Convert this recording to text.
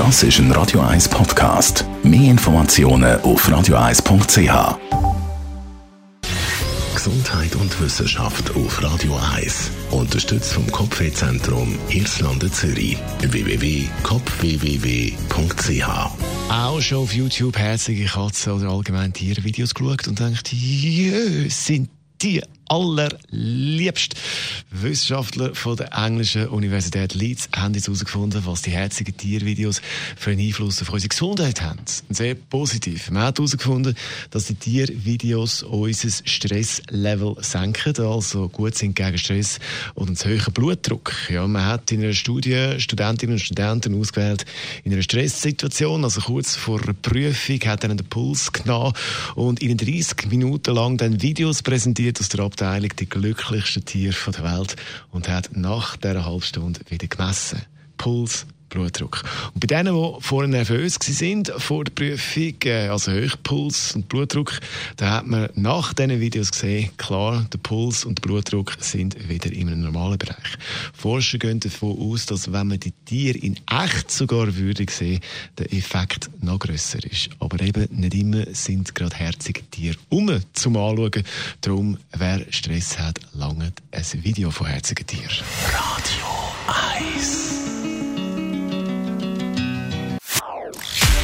Das ist ein Radio 1 Podcast. Mehr Informationen auf radio1.ch. Gesundheit und Wissenschaft auf Radio 1. Unterstützt vom Kopfwehzentrum Irlande Zürich. www.kopfwww.ch Auch schon auf YouTube herzliche Katzen oder allgemein Tiervideos geschaut und denkt, jö, sind die allerliebst. Wissenschaftler von der englischen Universität Leeds haben jetzt herausgefunden, was die herzigen Tiervideos für einen Einfluss auf unsere Gesundheit haben. Sehr positiv. Man hat herausgefunden, dass die Tiervideos unser Stresslevel senken, also gut sind gegen Stress und einen höheren Blutdruck. Ja, man hat in einer Studie Studentinnen und Studenten ausgewählt in einer Stresssituation, also kurz vor einer Prüfung, hat ihnen den Puls genommen und ihnen 30 Minuten lang dann Videos präsentiert aus der Abteilung Abteilung die glücklichsten Tiere der Welt und hat nach dieser halben Stunde wieder gemessen. Puls, Blutdruck. Und bei denen, die vorher nervös waren vor der Prüfung, äh, also Höchpuls und Blutdruck, da hat man nach diesen Videos gesehen, klar, der Puls und der Blutdruck sind wieder in einem normalen Bereich. Forscher gehen davon aus, dass wenn man die Tiere in echt sogar würde sehen, der Effekt noch grösser ist. Aber eben nicht immer sind gerade herzige Tiere um zum Anschauen. Darum, wer Stress hat, lange ein Video von herzigen Tieren.